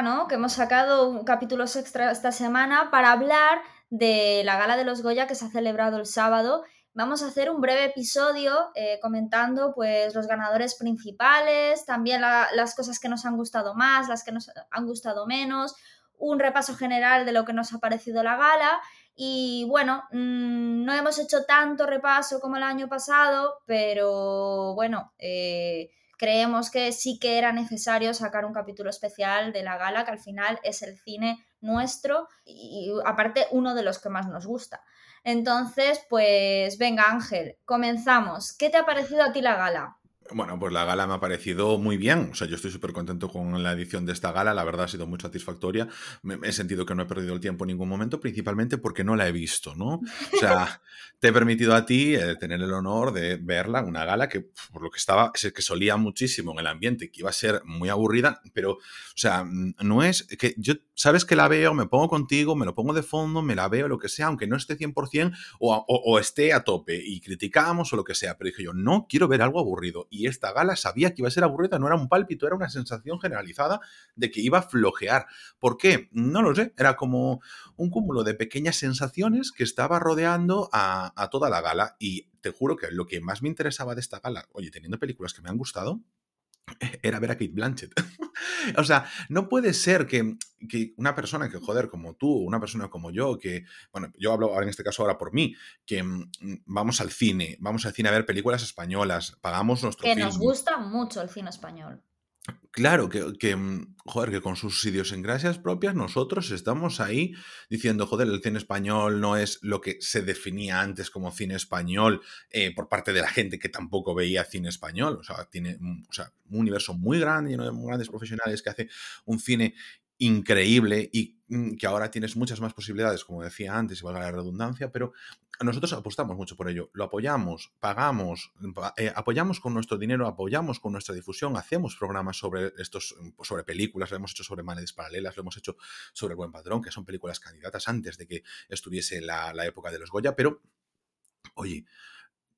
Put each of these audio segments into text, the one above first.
¿no? Que hemos sacado capítulos extra esta semana para hablar de la gala de los Goya que se ha celebrado el sábado. Vamos a hacer un breve episodio eh, comentando pues los ganadores principales, también la- las cosas que nos han gustado más, las que nos han gustado menos, un repaso general de lo que nos ha parecido la gala y bueno, mm, no hemos hecho tanto repaso como el año pasado, pero bueno, eh, creemos que sí que era necesario sacar un capítulo especial de la gala, que al final es el cine nuestro y aparte uno de los que más nos gusta. Entonces, pues venga Ángel, comenzamos. ¿Qué te ha parecido a ti la gala? Bueno, pues la gala me ha parecido muy bien. O sea, yo estoy súper contento con la edición de esta gala. La verdad ha sido muy satisfactoria. Me, he sentido que no he perdido el tiempo en ningún momento, principalmente porque no la he visto, ¿no? O sea, te he permitido a ti eh, tener el honor de verla, una gala que, por lo que estaba, que solía muchísimo en el ambiente, que iba a ser muy aburrida, pero, o sea, mm, no es que yo, sabes que la veo, me pongo contigo, me lo pongo de fondo, me la veo, lo que sea, aunque no esté 100% o, o, o esté a tope y criticamos o lo que sea, pero dije yo, no quiero ver algo aburrido. Y esta gala sabía que iba a ser aburrida, no era un pálpito, era una sensación generalizada de que iba a flojear. ¿Por qué? No lo sé, era como un cúmulo de pequeñas sensaciones que estaba rodeando a, a toda la gala y te juro que lo que más me interesaba de esta gala, oye, teniendo películas que me han gustado, era ver a Kate Blanchett. o sea, no puede ser que, que una persona que, joder, como tú, una persona como yo, que, bueno, yo hablo ahora en este caso ahora por mí, que mm, vamos al cine, vamos al cine a ver películas españolas, pagamos nuestro Que film. nos gusta mucho el cine español. Claro, que, que, mm, joder, que con sus idiosincrasias propias nosotros estamos ahí diciendo, joder, el cine español no es lo que se definía antes como cine español eh, por parte de la gente que tampoco veía cine español. O sea, tiene un, o sea, un universo muy grande, lleno de muy grandes profesionales que hace un cine increíble y mm, que ahora tienes muchas más posibilidades, como decía antes, y valga la redundancia, pero nosotros apostamos mucho por ello, lo apoyamos, pagamos, pa- eh, apoyamos con nuestro dinero, apoyamos con nuestra difusión, hacemos programas sobre estos, mm, pues, sobre películas, lo hemos hecho sobre Maneras Paralelas, lo hemos hecho sobre Buen Padrón, que son películas candidatas antes de que estuviese la, la época de los Goya, pero oye,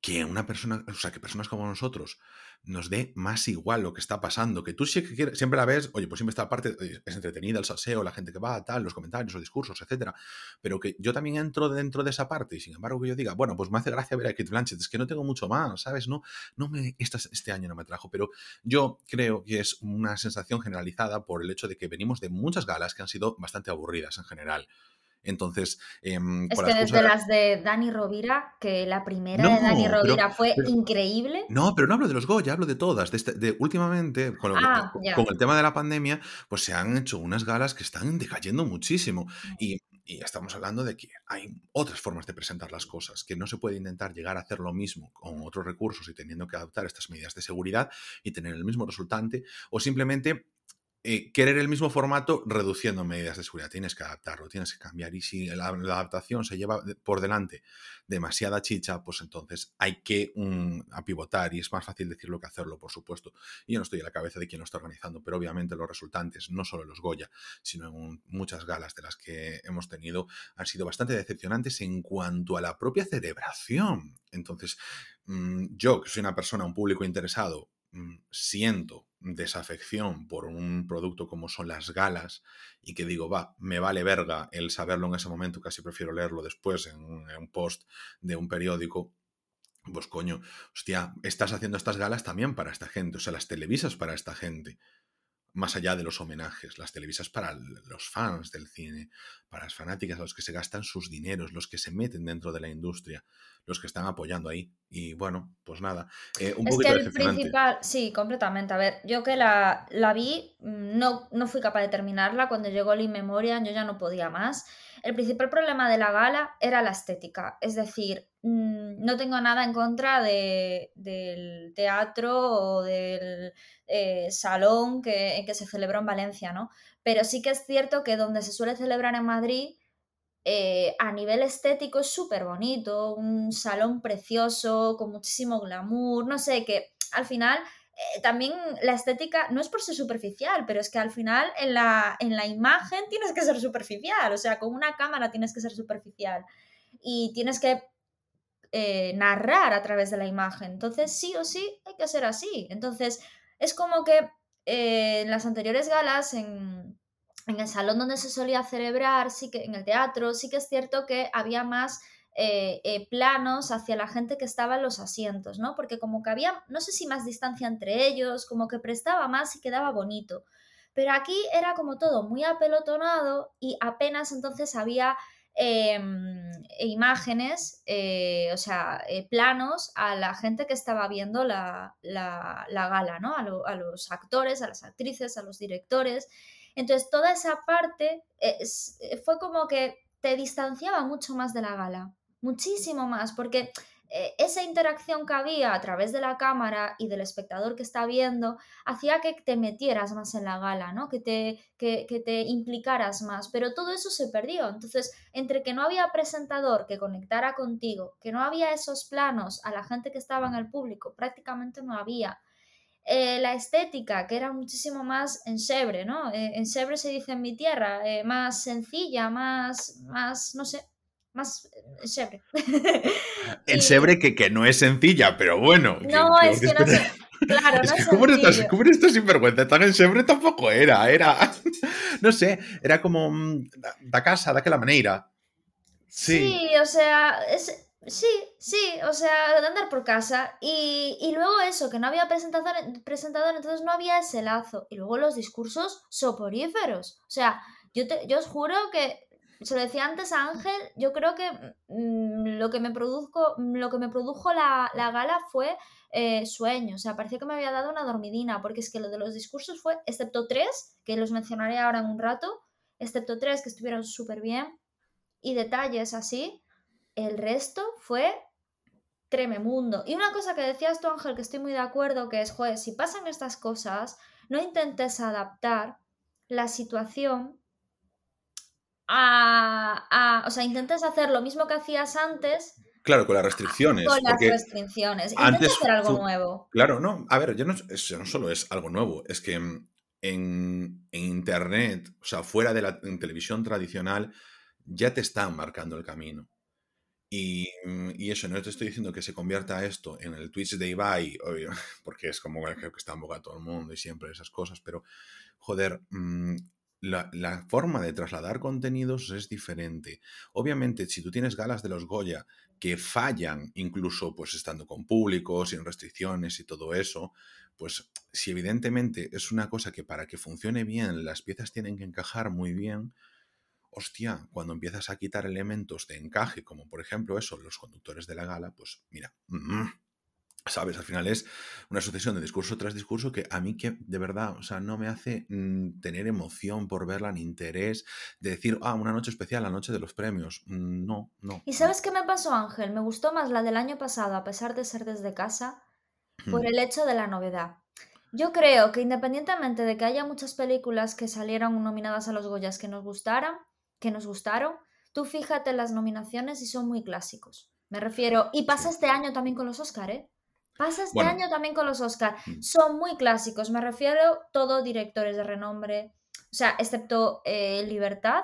que una persona, o sea, que personas como nosotros nos dé más igual lo que está pasando, que tú quieres- siempre la ves, oye, pues siempre está parte, es entretenida el salseo, la gente que va, tal, los comentarios, los discursos, etcétera, pero que yo también entro dentro de esa parte y sin embargo que yo diga, bueno, pues me hace gracia ver a Kate Blanchett, es que no tengo mucho más, ¿sabes? No, no me, esta- este año no me trajo, pero yo creo que es una sensación generalizada por el hecho de que venimos de muchas galas que han sido bastante aburridas en general. Entonces, em, Es que desde las de Dani Rovira, que la primera No, de Dani pero- Rovira fue pero- increíble. No, pero no hablo de los Goya, hablo de todas. De, este- de últimamente, con, lo- Ah, ya. con el tema de la pandemia, pues se han hecho unas galas que están decayendo muchísimo. Y, y estamos hablando de que hay otras formas de presentar las cosas, que no se puede intentar llegar a hacer lo mismo con otros recursos y teniendo que adoptar estas medidas de seguridad y tener el mismo resultante, o simplemente eh, querer el mismo formato reduciendo medidas de seguridad. Tienes que adaptarlo, tienes que cambiar. Y si la, adaptación se lleva por delante demasiada chicha, pues entonces hay que mm, apivotar y es más fácil decirlo que hacerlo, por supuesto. Y yo no estoy en la cabeza de quien lo está organizando, pero obviamente los resultantes, no solo los Goya, sino en muchas galas de las que hemos tenido, han sido bastante decepcionantes en cuanto a la propia celebración. Entonces, mm, yo, que soy una persona, un público interesado, mm, siento desafección por un producto como son las galas y que digo, va, me vale verga el saberlo en ese momento, casi prefiero leerlo después en, un- post de un periódico. Pues coño, hostia, estás haciendo estas galas también para esta gente, o sea, las televisas para esta gente, más allá de los homenajes, las televisas para los fans del cine, para las fanáticas, los que se gastan sus dineros, los que se meten dentro de la industria, los que están apoyando ahí. Y bueno, pues nada, eh, un Es que poquito el decepcionante. principal, sí, completamente. A ver, yo que la, la vi, mm, no, no fui capaz de terminarla. Cuando llegó el In Memoriam, yo ya no podía más. El principal problema de la gala era la estética. Es decir, mm, no tengo nada en contra de, del teatro o del eh, salón que, que se celebró en Valencia, ¿no? Pero sí que es cierto que donde se suele celebrar en Madrid, eh, a nivel estético es súper bonito, un salón precioso, con muchísimo glamour, no sé, que al final eh, también la estética no es por ser superficial, pero es que al final en la, en la imagen tienes que ser superficial, o sea, con una cámara tienes que ser superficial y tienes que eh, narrar a través de la imagen. Entonces, sí o sí, hay que ser así. Entonces, es como que eh, en las anteriores galas, en, en el salón donde se solía celebrar, sí que en el teatro, sí que es cierto que había más eh, planos hacia la gente que estaba en los asientos, ¿no? Porque como que había, no sé si más distancia entre ellos, como que prestaba más y quedaba bonito. Pero aquí era como todo muy apelotonado y apenas entonces había em, imágenes, eh, o sea, planos a la gente que estaba viendo la, gala, ¿no? A, los actores, a las actrices, a los directores. Entonces, toda esa parte fue como que te distanciaba mucho más de la gala muchísimo más, porque eh, esa interacción que había a través de la cámara y del espectador que está viendo hacía que te metieras más en la gala, ¿no? que, te, que, te implicaras más, pero todo eso se perdió. Entonces, entre que no había presentador que conectara contigo, que no había esos planos a la gente que estaba en el público, prácticamente no había. Eh, la estética, que era muchísimo más ensebre, ¿no? Eh, ensebre se dice en mi tierra, más sencilla, más, más, no sé, más Sebre. El Sebre que, que, no es sencilla, pero bueno. No, es que, no sé. Claro, es no que es ¿cómo, estás, ¿cómo eres sinvergüenza? Tan en Sebre tampoco era, era. No sé, era como. Mm, da casa, da que la manera. Sí. sí, o sea, es, sí, sí, o sea, de andar por casa. Y, y luego eso, que no había presentador, presentador, entonces no había ese lazo. Y luego los discursos soporíferos. O sea, yo, te, yo os juro que se lo decía antes a Ángel, yo creo que mm, lo, que me produjo, lo que me produjo la, gala fue eh, sueño, o sea, parecía que me había dado una dormidina, porque es que lo de los discursos fue, excepto tres, que los mencionaré ahora en un rato, excepto tres que estuvieron súper bien, y detalles así, el resto fue trememundo. Y una cosa que decías tú, Ángel, que estoy muy de acuerdo, que es, joder, si pasan estas cosas, no intentes adaptar la situación a, o sea, intentas hacer lo mismo que hacías antes. Claro, con las restricciones. Con las restricciones. Intentas hacer algo nuevo. Claro, no. A ver, ya no, no solo es algo nuevo, es que en, en, Internet, o sea, fuera de la televisión tradicional, ya te están marcando el camino. Y, y, eso, no te estoy diciendo que se convierta esto en el Twitch de Ibai, porque es como que está en boca todo el mundo y siempre esas cosas, pero joder, mm, la, forma de trasladar contenidos es diferente. Obviamente, si tú tienes galas de los Goya que fallan, incluso pues estando con público, sin restricciones y todo eso, pues si evidentemente es una cosa que para que funcione bien las piezas tienen que encajar muy bien, hostia, cuando empiezas a quitar elementos de encaje, como por ejemplo eso, los conductores de la gala, pues mira, mm, ¿Sabes? Al final es una sucesión de discurso tras discurso que a mí que de verdad, o sea, no me hace mm, tener emoción por verla ni interés de decir, ah, una noche especial, la noche de los premios. Mm, no, no. ¿Y sabes qué me pasó, Ángel? Me gustó más la del año pasado, a pesar de ser desde casa, por el hecho de la novedad. Yo creo que independientemente de que haya muchas películas que salieron nominadas a los Goyas que nos gustaran, que nos gustaron, tú fíjate en las nominaciones y son muy clásicos. Me refiero, y pasa este año también con los Oscar, ¿eh? Pasa este año también con los Oscar. Mm. Son muy clásicos, me refiero todo directores de renombre, o sea, excepto eh, Libertad,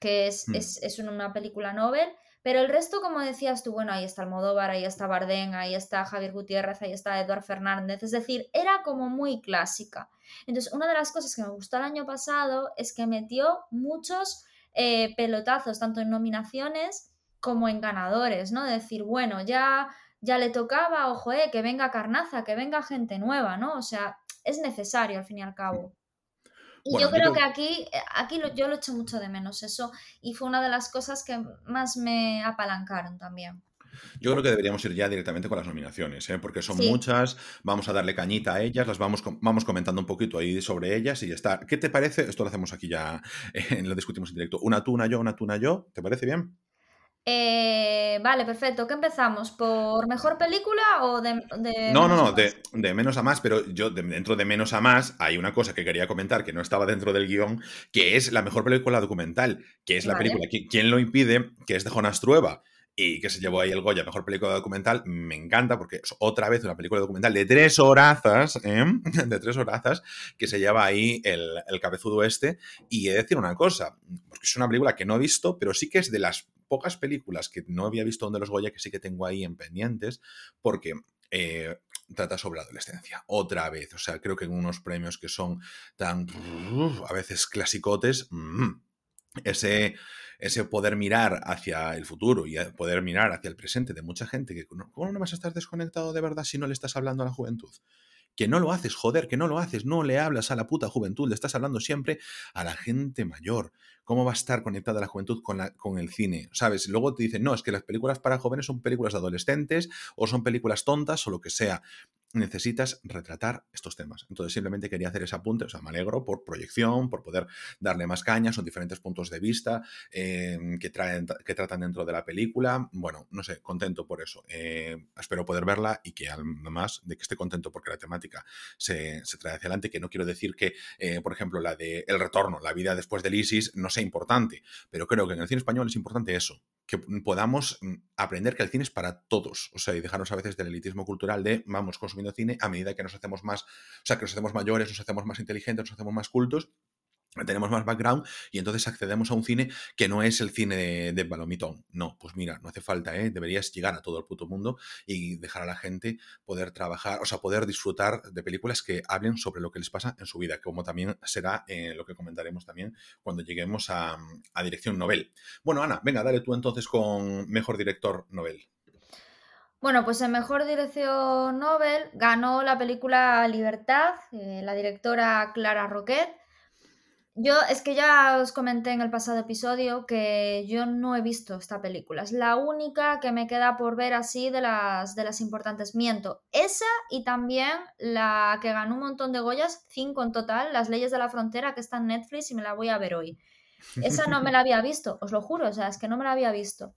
que mm. es, es, una película novel, pero el resto, como decías tú, bueno, ahí está Almodóvar, ahí está Bardem, ahí está Javier Gutiérrez, ahí está Eduard Fernández, es decir, era como muy clásica. Entonces, una de las cosas que me gustó el año pasado es que metió muchos eh, pelotazos, tanto en nominaciones como en ganadores, ¿no? decir, bueno, ya ya le tocaba, ojo, eh, que venga carnaza, que venga gente nueva, ¿no? O sea, es necesario al fin y al cabo. Y yo creo que aquí, eh, aquí yo lo echo mucho de menos eso y fue una de las cosas que más me apalancaron también. Yo creo que deberíamos ir ya directamente con las nominaciones, ¿eh? porque son muchas, vamos a darle cañita a ellas, las vamos, vamos comentando un poquito ahí sobre ellas y ya está. ¿Qué te parece? Esto lo hacemos aquí ya, lo discutimos en directo. Una tú, una yo, una tú, una yo. ¿Te parece bien? Eh, vale, perfecto. ¿Qué empezamos? ¿Por mejor película o de... no, no, no, de, menos a más, pero yo dentro de menos a más hay una cosa que quería comentar que no estaba dentro del guion, que es la mejor película documental, que es la película ¿Quién lo impide? que es de Jonas Trueba. y que se llevó ahí el Goya, mejor película documental, me encanta porque es otra vez una película documental de tres horazas, ¿eh? de tres horazas, que se lleva ahí el, el, cabezudo este. Y he de decir una cosa, porque es una película que no he visto, pero sí que es de las pocas películas que no había visto donde los Goya que sí que tengo ahí en pendientes, porque eh, trata sobre la adolescencia. Otra vez, o sea, creo que en unos premios que son tan a veces clasicotes, mm, ese ese poder mirar hacia el futuro y poder mirar hacia el presente de mucha gente que ¿cómo no vas a estar desconectado de verdad si no le estás hablando a la juventud? Que no lo haces, joder, que no lo haces, no le hablas a la puta juventud, le estás hablando siempre a la gente mayor. ¿Cómo va a estar conectada la juventud con, el cine? ¿Sabes? Luego te dicen, no, es que las películas para jóvenes son películas de adolescentes o son películas tontas o lo que sea necesitas retratar estos temas. Entonces simplemente quería hacer ese apunte, o sea, me alegro por proyección, por poder darle más caña, son diferentes puntos de vista eh, que, tratan dentro de la película. Bueno, no sé, contento por eso. Eh, espero poder verla y que además de que esté contento porque la temática se, trae hacia adelante, que no quiero decir que, eh, por ejemplo, la de El Retorno, la vida después del ISIS, no sea importante, pero creo que en el cine español es importante eso, que podamos mm, aprender que el cine es para todos, o sea, y dejarnos a veces del elitismo cultural de vamos consumiendo cine a medida que nos hacemos más, o sea, que nos hacemos mayores, nos hacemos más inteligentes, nos hacemos más cultos tenemos más background y entonces accedemos a un cine que no es el cine de, de. No, pues mira, no hace falta, ¿eh? Deberías llegar a todo el puto mundo y dejar a la gente poder trabajar, o sea, poder disfrutar de películas que hablen sobre lo que les pasa en su vida, como también será lo que comentaremos también cuando lleguemos a, a Dirección Nobel. Bueno, Ana, venga, dale tú entonces con Mejor Director Nobel. Bueno, pues en Mejor Dirección Nobel ganó la película Libertad, eh, la directora Clara Roquet yo es que ya os comenté en el pasado episodio que yo no he visto esta película. Es la única que me queda por ver así de las, de las importantes. Miento. Esa y también la que ganó un montón de Goyas, cinco en total, Las leyes de la frontera, que está en Netflix y me la voy a ver hoy. Esa no me la había visto, os lo juro, o sea, es que no me la había visto.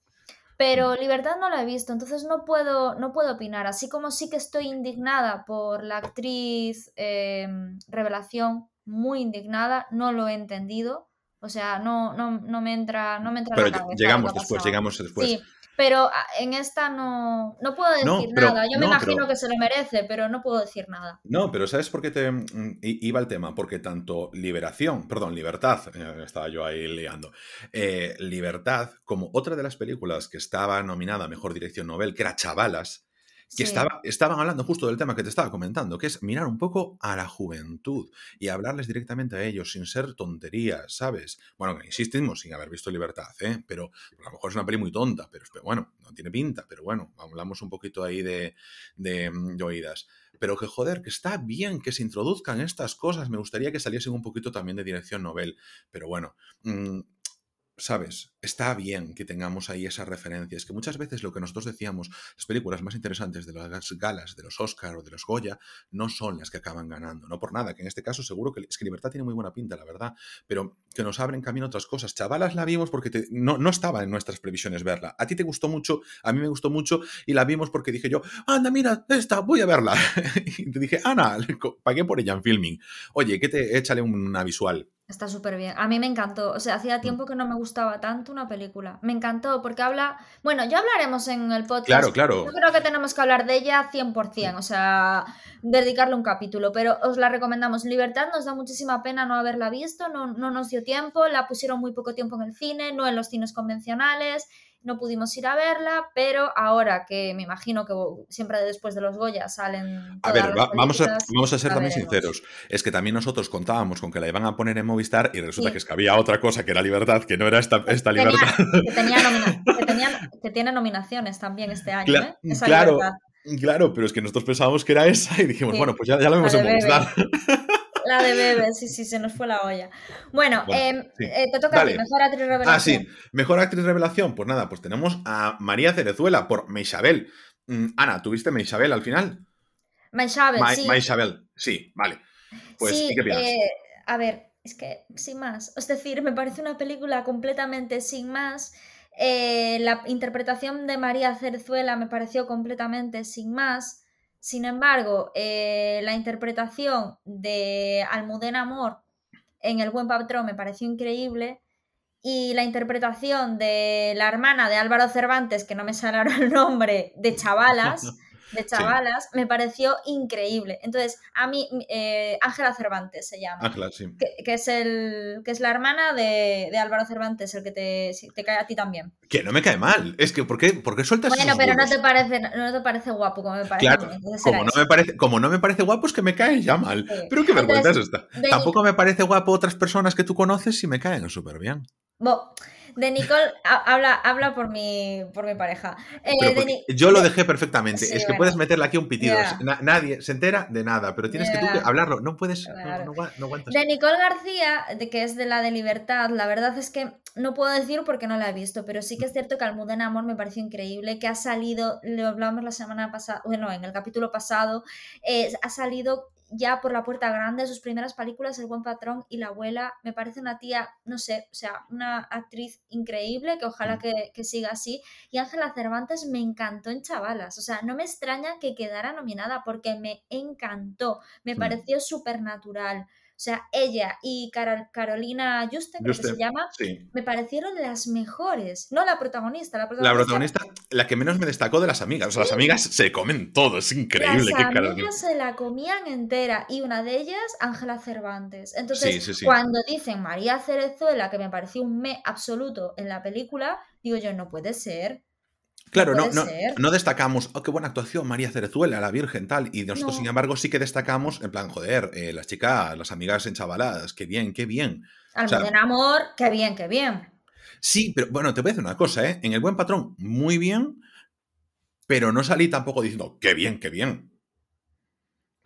Pero Libertad no la he visto, entonces no puedo, no puedo opinar. Así como sí que estoy indignada por la actriz eh, Revelación, muy indignada, no lo he entendido. O sea, no, no, no me entra, no me entra Pero llegamos después, llegamos después. Sí, pero ah, en esta no, no puedo decir nada. Yo me imagino que se lo merece, pero no puedo decir nada. No, pero ¿sabes por qué te mm, iba el tema? Porque tanto Liberación, perdón, Libertad, eh, estaba yo ahí liando, eh, Libertad, como otra de las películas que estaba nominada a Mejor Dirección Nobel, que era Chavalas, que estaba, estaban hablando justo del tema que te estaba comentando, que es mirar un poco a la juventud y hablarles directamente a ellos sin ser tonterías, ¿sabes? Bueno, insistimos sin haber visto Libertad, ¿eh? Pero a lo mejor es una peli muy tonta, pero, bueno, no tiene pinta, pero bueno, hablamos un poquito ahí de, de, oídas. Pero que joder, que está bien que se introduzcan estas cosas, me gustaría que saliesen un poquito también de dirección novel, pero bueno, mm, ¿sabes? Está bien que tengamos ahí esas referencias, que muchas veces lo que nosotros decíamos, las películas más interesantes de las galas, de los Oscar o de los Goya, no son las que acaban ganando. No por nada, que en este caso seguro que es que Libertad tiene muy buena pinta, la verdad, pero que nos abren camino otras cosas. Chavalas la vimos porque no, no estaba en nuestras previsiones verla. A ti te gustó mucho, a mí me gustó mucho y la vimos porque dije yo, anda, mira, esta, voy a verla. y te dije, Ana, pagué por ella en filming. Oye, que te échale una visual. Está súper bien. A mí me encantó. O sea, hacía tiempo que no me gustaba tanto una película. Me encantó porque habla... Bueno, ya hablaremos en el podcast. Claro, claro. Yo creo que tenemos que hablar de ella 100%, o sea, dedicarle un capítulo, pero os la recomendamos. Libertad nos da muchísima pena no haberla visto, no, no nos dio tiempo, la pusieron muy poco tiempo en el cine, no en los cines convencionales no pudimos ir a verla, pero ahora que me imagino que siempre después de los Goya salen... A ver, vamos, a, vamos a ser también sinceros. Es que también nosotros contábamos con que la iban a poner en Movistar y resulta que es que había otra cosa que era libertad, que no era esta, esta libertad. que, tiene nominaciones también este año. ¿eh? claro, claro, pero es que nosotros pensábamos que era esa y dijimos, bueno, pues ya, ya lo vemos en Movistar. La de Bebe, sí, sí, se nos fue la olla. Bueno, em, eh, te toca a ti, mejor actriz revelación. Ah, sí, mejor actriz revelación. Pues nada, pues tenemos a María Cerezuela por Meisabel. Mm, Ana, ¿tuviste Meisabel al final? Meisabel, sí. Meisabel, sí, vale. Pues, qué piensas? Eh, a ver, es que sin más. Es decir, me parece una película completamente sin más. Eh, la interpretación de María Cerezuela me pareció completamente sin más. Sin embargo, eh, la interpretación de Almudena Amor en El Buen Patrón me pareció increíble y la interpretación de la hermana de Álvaro Cervantes, que no me sale ahora el nombre, de Chavalas, de chavalas, me pareció increíble. Entonces, a mí, eh, Ángela Cervantes se llama. Ángela, sí. Que, es el, que es la hermana de, Álvaro Cervantes, el que te, te, cae a ti también. Que no me cae mal. Es que, ¿por qué, por qué sueltas Bueno, pero no te, parece, no te parece guapo como me parece. Claro, como, no me parece, como no me parece guapo, es que me cae ya mal. Pero qué vergüenza es esta. Tampoco me parece guapo otras personas que tú conoces y me caen súper bien. De Nicole, habla, habla por, mi, por mi pareja. Eh, yo lo dejé perfectamente. es que puedes meterle aquí un pitido. nadie se entera de nada, pero tienes que tú hablarlo. No puedes. No, aguantas. De Nicole García, de, que es de la de Libertad, la verdad es que no puedo decir porque no la he visto, pero sí que es cierto que Almudena Amor me pareció increíble, que ha salido, lo hablamos la semana pasada, bueno, en el capítulo pasado, eh, ha salido ya por la puerta grande, sus primeras películas, El buen patrón y La abuela, me parece una tía, no sé, o sea, una actriz increíble que ojalá mm. que, siga así. Y Ángela Cervantes me encantó en Chavalas, o sea, no me extraña que quedara nominada porque me encantó, me pareció súper natural. O sea, ella y Carolina Juste, creo que se llama, me parecieron las mejores. No la protagonista, la protagonista. La protagonista, la que menos me destacó de las amigas. O sea, las amigas se comen todo, es increíble. Las amigas se la comían entera y una de ellas, Ángela Cervantes. Entonces, cuando dicen María Cerezuela, que me pareció un me absoluto en la película, digo yo, no puede ser. Claro, no, no, no, destacamos, oh, qué buena actuación, María Cerezuela, la Virgen, tal. Y nosotros, sin embargo, sí que destacamos, en plan, joder, eh, las chicas, las amigas enchavaladas, qué bien, qué bien. Al buen amor, qué bien, qué bien. Sí, pero bueno, te voy a decir una cosa, ¿eh? En el buen patrón, muy bien, pero no salí tampoco diciendo, qué bien, qué bien.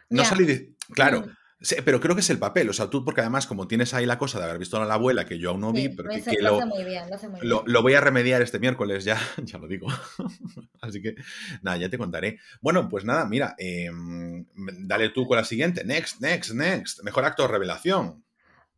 No salí de. Claro. Mm. Sí, pero creo que es el papel, o sea, tú, porque además, como tienes ahí la cosa de haber visto a la abuela, que yo aún no vi, pero que, lo. Lo, voy a remediar este miércoles, ya, ya lo digo. Así que, nada, ya te contaré. Bueno, pues nada, mira, em, dale tú con la siguiente. Next, next, next. Mejor actor revelación.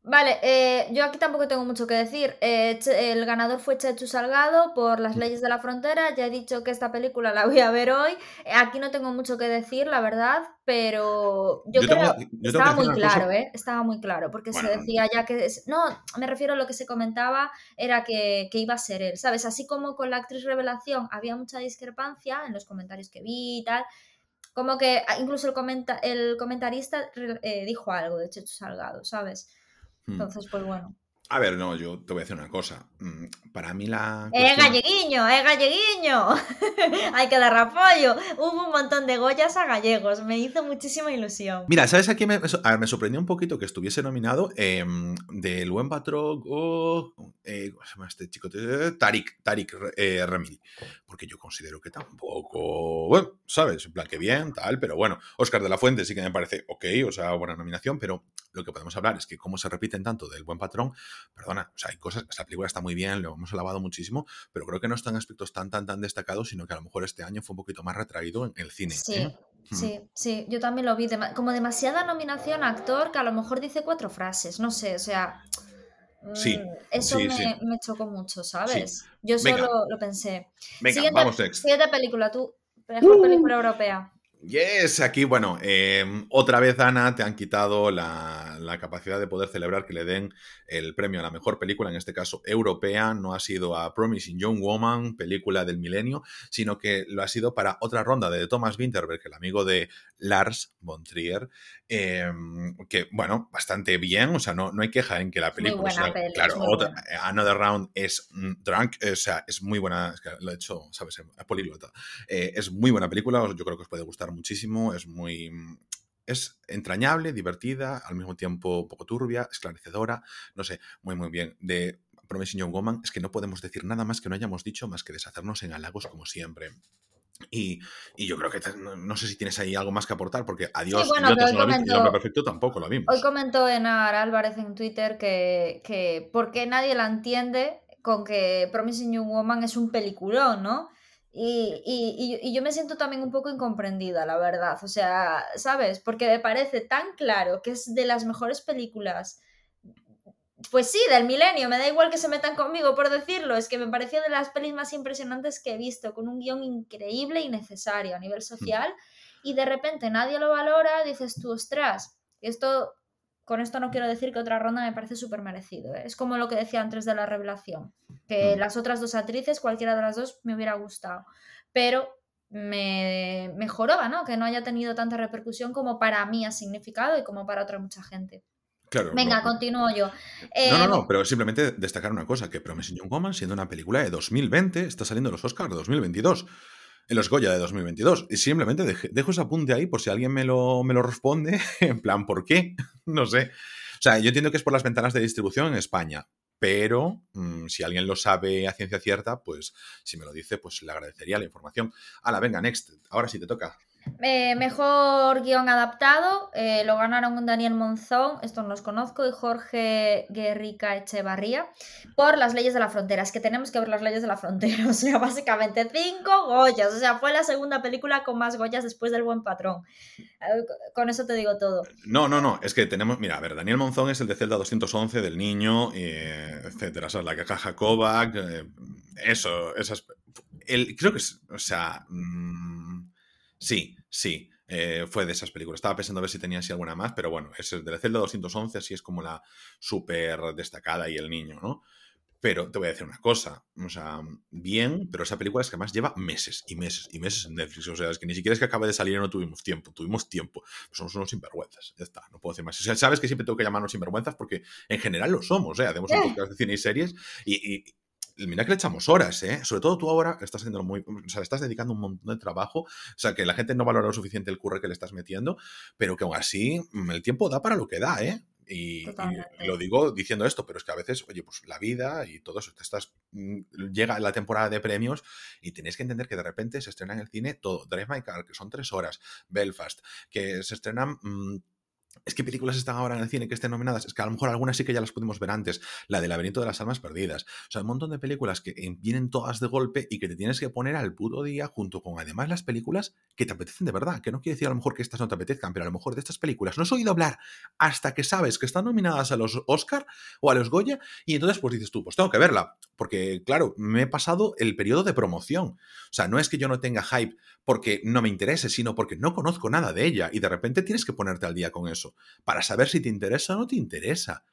Vale, eh, yo aquí tampoco tengo mucho que decir. Eh, el ganador fue Chechu Salgado por Las leyes de la frontera. Ya he dicho que esta película la voy a ver hoy. Eh, aquí no tengo mucho que decir, la verdad, pero yo, creo que estaba muy claro, ¿eh? Estaba muy claro, porque se decía ya que... no, me refiero a lo que se comentaba, era que, iba a ser él, ¿sabes? Así como con la actriz revelación había mucha discrepancia en los comentarios que vi y tal. Como que ah, incluso el, comenta el comentarista dijo algo de Chechu Salgado, ¿sabes? Hmm. Entonces, pues bueno. A ver, no, yo te voy a decir una cosa. Mm, para mí la. ¡Eh, galleguiño! ¡Eh, galleguiño! Hay que dar apoyo. Hubo un montón de Goyas a gallegos. Me hizo muchísima ilusión. Mira, ¿sabes a quién me, me sorprendió un poquito que estuviese nominado? Em, del buen patrón. Eh, ¿Cómo se llama este chico? Tarik, Tarik eh, Remili. Porque yo considero que tampoco. Bueno, ¿sabes? En plan, que bien, tal. Pero bueno, Oscar de la Fuente sí que me parece ok, o sea, buena nominación. Pero lo que podemos hablar es que, como se repiten tanto del buen patrón perdona, o sea, hay cosas, esta película está muy bien, lo hemos alabado muchísimo, pero creo que no están aspectos tan, tan, tan destacados, sino que a lo mejor este año fue un poquito más retraído en el cine. Sí. ¿eh? Sí, sí, yo también lo vi. como demasiada nominación a actor que a lo mejor dice cuatro frases, no sé, o sea. Sí. Mm, eso me, chocó mucho, ¿sabes? Yo solo lo pensé. Venga, siguiente, vamos Siguiente película, tú. Mejor película europea. Yes, aquí, bueno, em, otra vez, Ana, te han quitado la, capacidad de poder celebrar que le den el premio a la mejor película, en este caso europea. No ha sido a Promising Young Woman, película del milenio, sino que lo ha sido para otra ronda de Thomas Winterberg, el amigo de Lars von Trier, em, que, bueno, bastante bien, o sea, no, no hay queja en que la película sea, claro, otra, Another Round es mm, drunk, o sea, es muy buena, es que lo he hecho, ¿sabes? Políglota. Eh, es muy buena película, yo creo que os puede gustar muchísimo, es muy... Es entrañable, divertida, al mismo tiempo un poco turbia, esclarecedora, no sé, muy muy bien. De Promising Young Woman es que no podemos decir nada más que no hayamos dicho más que deshacernos en halagos como siempre. Y, yo creo que no, sé si tienes ahí algo más que aportar, porque adiós, sí, no perfecto tampoco lo vimos. Hoy comentó Enar Álvarez en Twitter que, que por qué nadie la entiende con que Promising Young Woman es un peliculón, ¿no? Y, yo me siento también un poco incomprendida, la verdad. O sea, ¿sabes? Porque me parece tan claro que es de las mejores películas. Pues sí, del milenio, me da igual que se metan conmigo por decirlo, es que me pareció de las pelis más impresionantes que he visto, con un guion increíble y necesario a nivel mm. social, y de repente nadie lo valora, dices tú, ostras, esto con esto no quiero decir que otra ronda me parece súper merecido. ¿eh? Es como lo que decía antes de la revelación, que Mm. las otras dos actrices, cualquiera de las dos, me hubiera gustado. Pero me mejoraba, ¿no? Que no haya tenido tanta repercusión como para mí ha significado y como para otra mucha gente. Claro. Venga, no, continúo yo. no, no, Eh, no, pero simplemente destacar una cosa, que Promising Young Woman, siendo una película de 2020, está saliendo en los Oscars de 2022, en los Goya de 2022. Y simplemente dejo ese apunte ahí por si alguien me lo, me lo responde, en plan, ¿por qué? No sé. O sea, yo entiendo que es por las ventanas de distribución en España, pero mm, si alguien lo sabe a ciencia cierta, pues si me lo dice, pues le agradecería la información. Hala, venga, next. Ahora sí te toca. Eh, mejor guion adaptado eh, lo ganaron Daniel Monzón, esto no los conozco, y Jorge Guerrica Echevarría por Las leyes de la frontera. Es que tenemos que ver las leyes de la frontera, o sea, básicamente cinco Goyas, o sea, fue la segunda película con más Goyas después del Buen Patrón. Eh, Con eso te digo todo. No, no, no, es que tenemos, mira, a ver, Daniel Monzón es el de Zelda 211, del niño, etcétera, o sea, la caja Kovac, eso, esas... El, creo que es, o sea, mm, sí, sí, eh, fue de esas películas. Estaba pensando a ver si tenía así alguna más, pero bueno, es el de Zelda 211, así es como la súper destacada y el niño, ¿no? Pero te voy a decir una cosa, o sea, bien, pero esa película es que además lleva meses y meses y meses en Netflix, o sea, es que ni siquiera es que acabe de salir y no tuvimos tiempo, tuvimos tiempo, pues somos unos sinvergüenzas, ya está, no puedo decir más. O sea, sabes que siempre tengo que llamarnos sinvergüenzas porque en general lo somos, ¿eh? Hacemos un podcast de cine y series y- y mira que le echamos horas, ¿eh? Sobre todo tú ahora estás haciendo muy, o sea, le estás dedicando un montón de trabajo, o sea, que la gente no valora lo suficiente el curro que le estás metiendo, pero que aún así mm, el tiempo da para lo que da, ¿eh? Y, y- Totalmente. y lo digo diciendo esto, pero es que a veces, oye, pues la vida y todo eso, te estás, mm, llega la temporada de premios y tenéis que entender que de repente se estrena en el cine todo. Drive My Car, que son tres horas, Belfast, que se estrenan... mm, es que películas están ahora en el cine que estén nominadas. Es que a lo mejor algunas sí que ya las pudimos ver antes. La del laberinto de las almas perdidas. O sea, un montón de películas que eh, vienen todas de golpe y que te tienes que poner al puto día junto con además las películas que te apetecen de verdad. Que no quiere decir a lo mejor que estas no te apetezcan, pero a lo mejor de estas películas no has oído hablar hasta que sabes que están nominadas a los Oscar o a los Goya y entonces pues dices tú, pues tengo que verla. Porque claro, me he pasado el periodo de promoción. O sea, no es que yo no tenga hype porque no me interese, sino porque no conozco nada de ella y de repente tienes que ponerte al día con eso para saber si te interesa o no te interesa.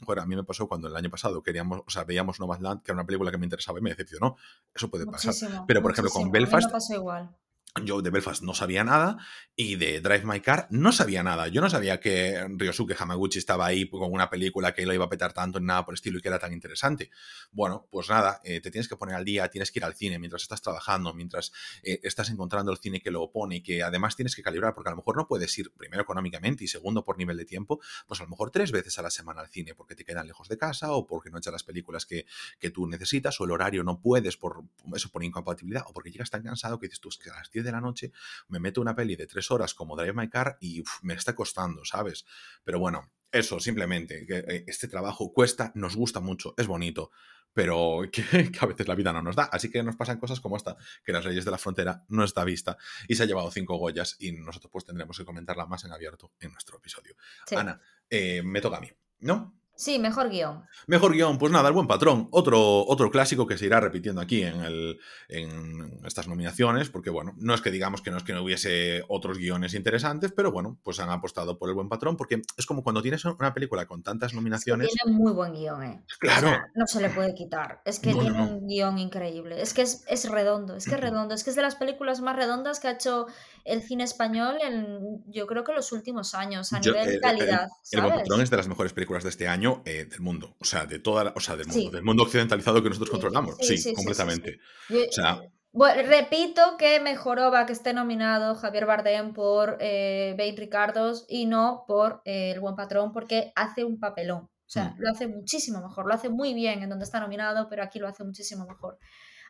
Joder, a mí me pasó cuando el año pasado queríamos, o sea, veíamos Nomadland, que era una película que me interesaba y me decepcionó. Eso puede pasar. Pero, por ejemplo, con muchísimo. A mí Belfast- me pasó igual. Yo de Belfast no sabía nada y de Drive My Car no sabía nada. Yo no sabía que Ryosuke Hamaguchi estaba ahí con una película que lo iba a petar tanto en nada por el estilo y que era tan interesante. Bueno, pues nada, eh, te tienes que poner al día, tienes que ir al cine mientras estás trabajando, mientras eh, estás encontrando el cine que lo pone y que además tienes que calibrar, porque a lo mejor no puedes ir, primero económicamente y segundo por nivel de tiempo, pues a lo mejor tres veces a la semana al cine porque te quedan lejos de casa o porque no echas las películas que, que tú necesitas o el horario no puedes por eso, por incompatibilidad o porque llegas tan cansado que dices tú, es 10 de la noche me meto una peli de tres horas como Drive My Car y uf, me está costando, ¿sabes? Pero bueno, eso, simplemente, que eh, este trabajo cuesta, nos gusta mucho, es bonito, pero que, que a veces la vida no nos da. Así que nos pasan cosas como esta, que las leyes de la frontera no está vista y se ha llevado cinco Goyas y nosotros pues tendremos que comentarla más en abierto en nuestro episodio. Sí. Ana, eh, me toca a mí, ¿no? Sí, mejor guion. Mejor guion, pues nada, el buen patrón. Otro, otro clásico que se irá repitiendo aquí en, el, en estas nominaciones, porque bueno, no es que digamos que no es que no hubiese otros guiones interesantes, pero bueno, pues han apostado por el buen patrón, porque es como cuando tienes una película con tantas Es que nominaciones. tiene muy buen guion, ¿eh? Claro. O sea, no se le puede quitar. Es que No, tiene no. un guion increíble. Es que es, es redondo, es que es redondo. Es que es de las películas más redondas que ha hecho el cine español en, yo creo que los últimos años, a Yo- nivel el- el- calidad, El Buen ¿sabes? Patrón es de las mejores películas de este año eh, del mundo. O sea, de toda la- o sea, del mundo, Sí. del mundo occidentalizado que nosotros Sí, controlamos. sí, completamente. Yo- O sea, Bueno, repito que mejoró va que esté nominado Javier Bardem por eh, 20 Ricardos y no por eh, El Buen Patrón porque hace un papelón. O sea, Mm. lo hace muchísimo mejor, lo hace muy bien en donde está nominado, pero aquí lo hace muchísimo mejor.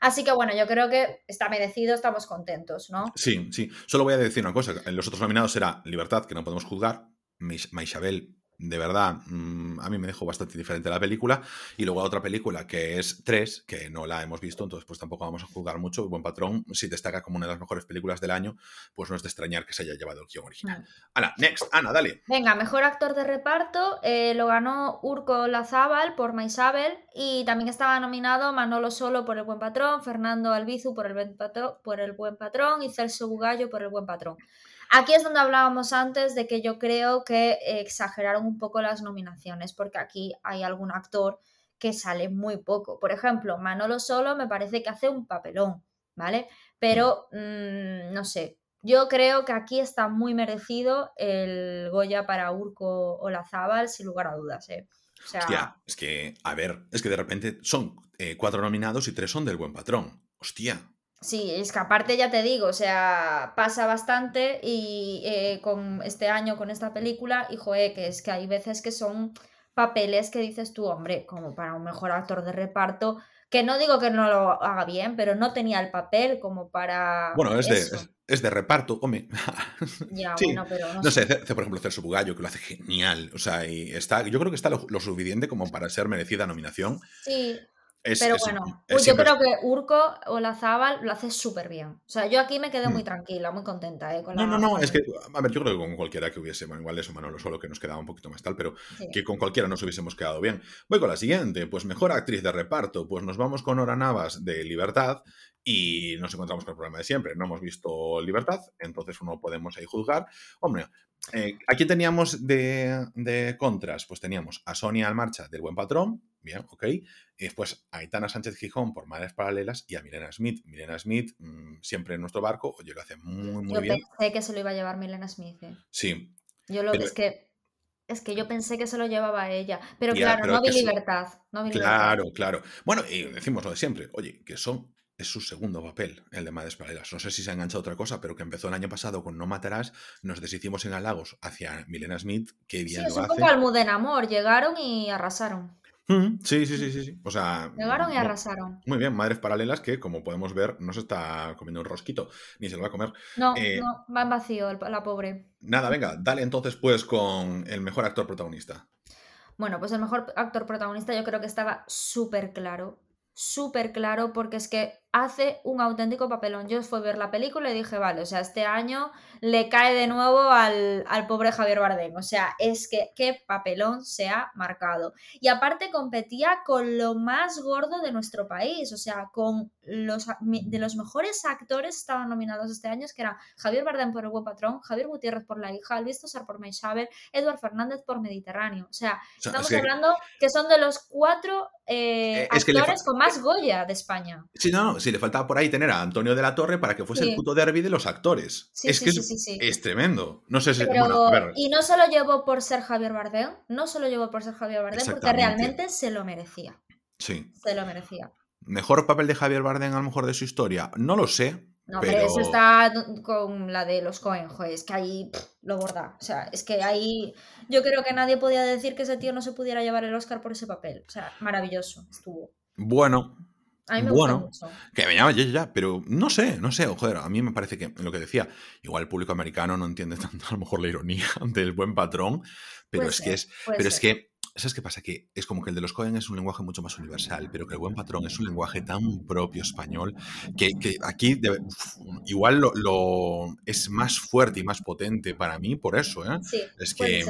Así que bueno, yo creo que está merecido, estamos contentos, ¿no? Sí, sí. Solo voy a decir una cosa. En los otros nominados será Libertad, que no podemos juzgar, Maishabel, de verdad, mm, a mí me dejó bastante diferente la película. Y luego otra película que es 3, que no la hemos visto, entonces pues tampoco vamos a juzgar mucho. Buen Patrón, si destaca como una de las mejores películas del año, pues no es de extrañar que se haya llevado el guion original. Mm. Ana, next, Ana, dale. Venga, mejor actor de reparto eh, lo ganó Urco Lazábal por Maisabel y también estaba nominado Manolo Solo por El Buen Patrón, Fernando Albizu por El Buen Patrón, por el Buen Patrón y Celso Bugallo por El Buen Patrón. Aquí es donde hablábamos antes de que yo creo que exageraron un poco las nominaciones, porque aquí hay algún actor que sale muy poco. Por ejemplo, Manolo Solo me parece que hace un papelón, ¿vale? Pero, mm, no sé, yo creo que aquí está muy merecido el Goya para Urco Olazábal, sin lugar a dudas, ¿eh? O sea... Hostia, es que, a ver, es que de repente son eh, cuatro nominados y tres son del buen patrón. Hostia. Sí, es que aparte ya te digo, o sea, pasa bastante y eh, con este año, con esta película, y joder, que es que hay veces que son papeles que dices tú, hombre, como para un mejor actor de reparto, que no digo que no lo haga bien, pero no tenía el papel como para. Bueno, es, de, es, de reparto, hombre. Ya, bueno, pero no, sé. por ejemplo, Celso Bugallo, que lo hace genial. O sea, y está, yo creo que está lo, lo suficiente como para ser merecida nominación. Sí, pero bueno, yo creo que Urco o la Zabal lo hace súper bien. O sea, yo aquí me quedé muy mm. tranquila, muy contenta. ¿eh? no, no, no, es que, a ver, yo creo que con cualquiera que hubiese, bueno, igual eso Manolo solo que nos quedaba un poquito más tal, pero que con cualquiera nos hubiésemos quedado bien. Voy con la siguiente, pues mejor actriz de reparto, pues nos vamos con Ora Navas de Libertad y nos encontramos con el problema de siempre. No hemos visto Libertad, entonces no podemos ahí juzgar. Hombre, eh, aquí teníamos de, de, contras, pues teníamos a Sonia Almarcha del Buen Patrón, bien, ok, y después a Aitana Sánchez Gijón por Madres Paralelas y a Milena Smith. Milena Smith, mm, siempre en nuestro barco, oye, lo hace muy, muy bien. Yo pensé que se lo iba a llevar Milena Smith. ¿eh? Sí. Yo lo es que es que yo pensé que se lo llevaba a ella, pero claro, no vi libertad. claro, claro. Bueno, y decimos lo de siempre, oye, que son es su segundo papel, el de Madres Paralelas. No sé si se ha enganchado otra cosa, pero que empezó el año pasado con No Matarás, nos deshicimos en halagos hacia Milena Smith, que bien sí, es un poco Almudena Amor, llegaron y arrasaron. Mm, sí, sí, sí, sí, sí. O sea. Llegaron y arrasaron. Muy bien, Madres Paralelas, que como podemos ver, no se está comiendo un rosquito, ni se lo va a comer. No, eh, no, va en vacío la pobre. Nada, venga, dale entonces pues con el mejor actor protagonista. Bueno, pues el mejor actor protagonista yo creo que estaba súper claro súper claro porque es que hace un auténtico papelón. Yo fui a ver la película y dije, vale, o sea, este año le cae de nuevo al, pobre Javier Bardem. O sea, es que qué papelón se ha marcado. Y aparte competía con lo más gordo de nuestro país, o sea, con los de los mejores actores estaban nominados este año, que eran Javier Bardem por El Buen Patrón, Javier Gutiérrez por La Hija, Luis Tosar por Meishaber, Eduard Fernández por Mediterráneo. O sea, estamos hablando que son de los cuatro eh, eh, actores con más Goya de España. Sí, no, no, si le faltaba por ahí tener a Antonio de la Torre para que fuese el puto derby de los actores. es que es, tremendo. No sé si. Y no se lo llevó por ser Javier Bardem, no se lo llevó por ser Javier Bardem, porque realmente se lo merecía. Sí. Se lo merecía. ¿Mejor papel de Javier Bardem a lo mejor de su historia? No lo sé. No, pero, eso está con la de los Cohen, es que ahí lo borda. O sea, es que ahí yo creo que nadie podía decir que ese tío no se pudiera llevar el Oscar por ese papel. O sea, maravilloso estuvo. Bueno, bueno, Que me llama ya, ya, pero no sé, no sé, joder, a mí me parece que lo que decía, igual el público americano no entiende tanto a lo mejor la ironía del buen patrón, pero es que es, pero es que ¿Sabes qué pasa? Que es como que el de los Cohen es un lenguaje mucho más universal, pero que el buen patrón es un lenguaje tan propio español que, aquí igual lo, es más fuerte y más potente para mí por eso. ¿eh? Sí, es que,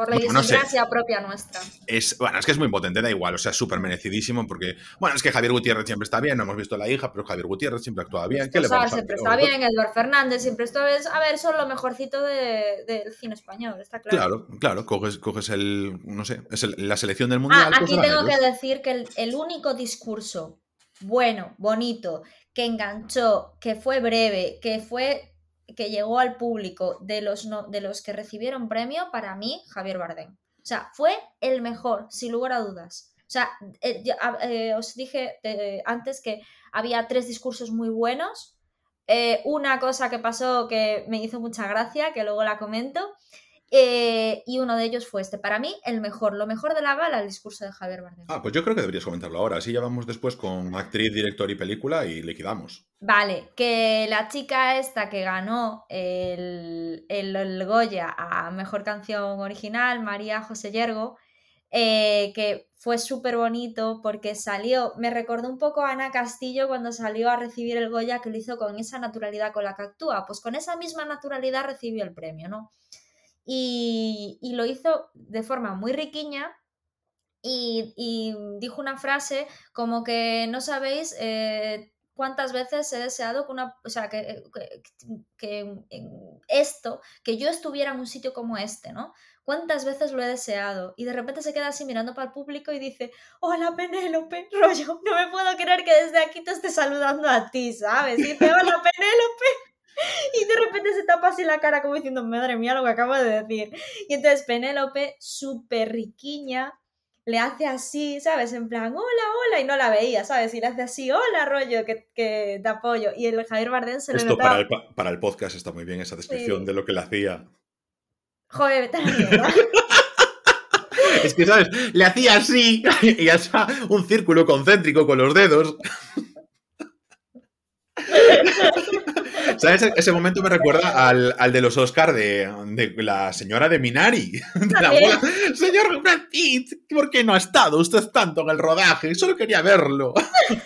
por la idiosincrasia propia nuestra. Es, bueno, es que es muy potente, da igual, o sea, súper merecidísimo porque, bueno, es que Javier Gutiérrez siempre está bien, no hemos visto la hija, pero Javier Gutiérrez siempre actúa bien. ¿Qué le siempre está bien, Eduardo Fernández siempre está bien. A ver, son lo mejorcito del cine español, está claro. Claro, claro, coges, coges el, no sé, es la selección del mundial. Ah, aquí pues tengo que decir que el único discurso bueno, bonito, que enganchó, que fue breve, que fue que llegó al público de los, de los que recibieron premio, para mí, Javier Bardem. O sea, fue el mejor, sin lugar a dudas. O sea, eh, eh, os dije eh, antes que había tres discursos muy buenos. una cosa que pasó que me hizo mucha gracia, que luego la comento, eh, y uno de ellos fue este. Para mí, el mejor, lo mejor de la gala, el discurso de Javier Bardem. Ah, pues yo creo que deberías comentarlo ahora. Así ya vamos después con actriz, director y película y liquidamos. Vale, que la chica esta que ganó el, el, Goya a Mejor Canción Original, María José Yergo, eh, que fue súper bonito porque salió, me recordó un poco a Ana Castillo cuando salió a recibir el Goya, que lo hizo con esa naturalidad con la que actúa. Pues con esa misma naturalidad recibió el premio, ¿no? Y, lo hizo de forma muy riquiña y, dijo una frase como que no sabéis eh, cuántas veces he deseado que una, o sea, que, que, esto, que yo estuviera en un sitio como este, ¿no? ¿Cuántas veces lo he deseado? Y de repente se queda así mirando para el público y dice, hola Penélope, rollo, no me puedo creer que desde aquí te esté saludando a ti, ¿sabes? Y dice, hola Penélope. Y de repente se tapa así la cara como diciendo, madre mía, lo que acabo de decir. Y entonces Penélope, súper riquiña, le hace así, ¿sabes? En plan, hola, hola, y no la veía, ¿sabes? Y le hace así, hola, rollo, que, que te apoyo. Y el Javier Bardem se lo Esto para el, para el podcast está muy bien, esa descripción de lo que le hacía. Joder, es que, ¿sabes? Le hacía así y hacía un círculo concéntrico con los dedos. ¿Sabes? Ese momento me recuerda al, al de los Oscars de, de, la señora de Minari. De la abuela. Señor Brad Pitt, ¿por qué no ha estado usted tanto en el rodaje? Solo quería verlo.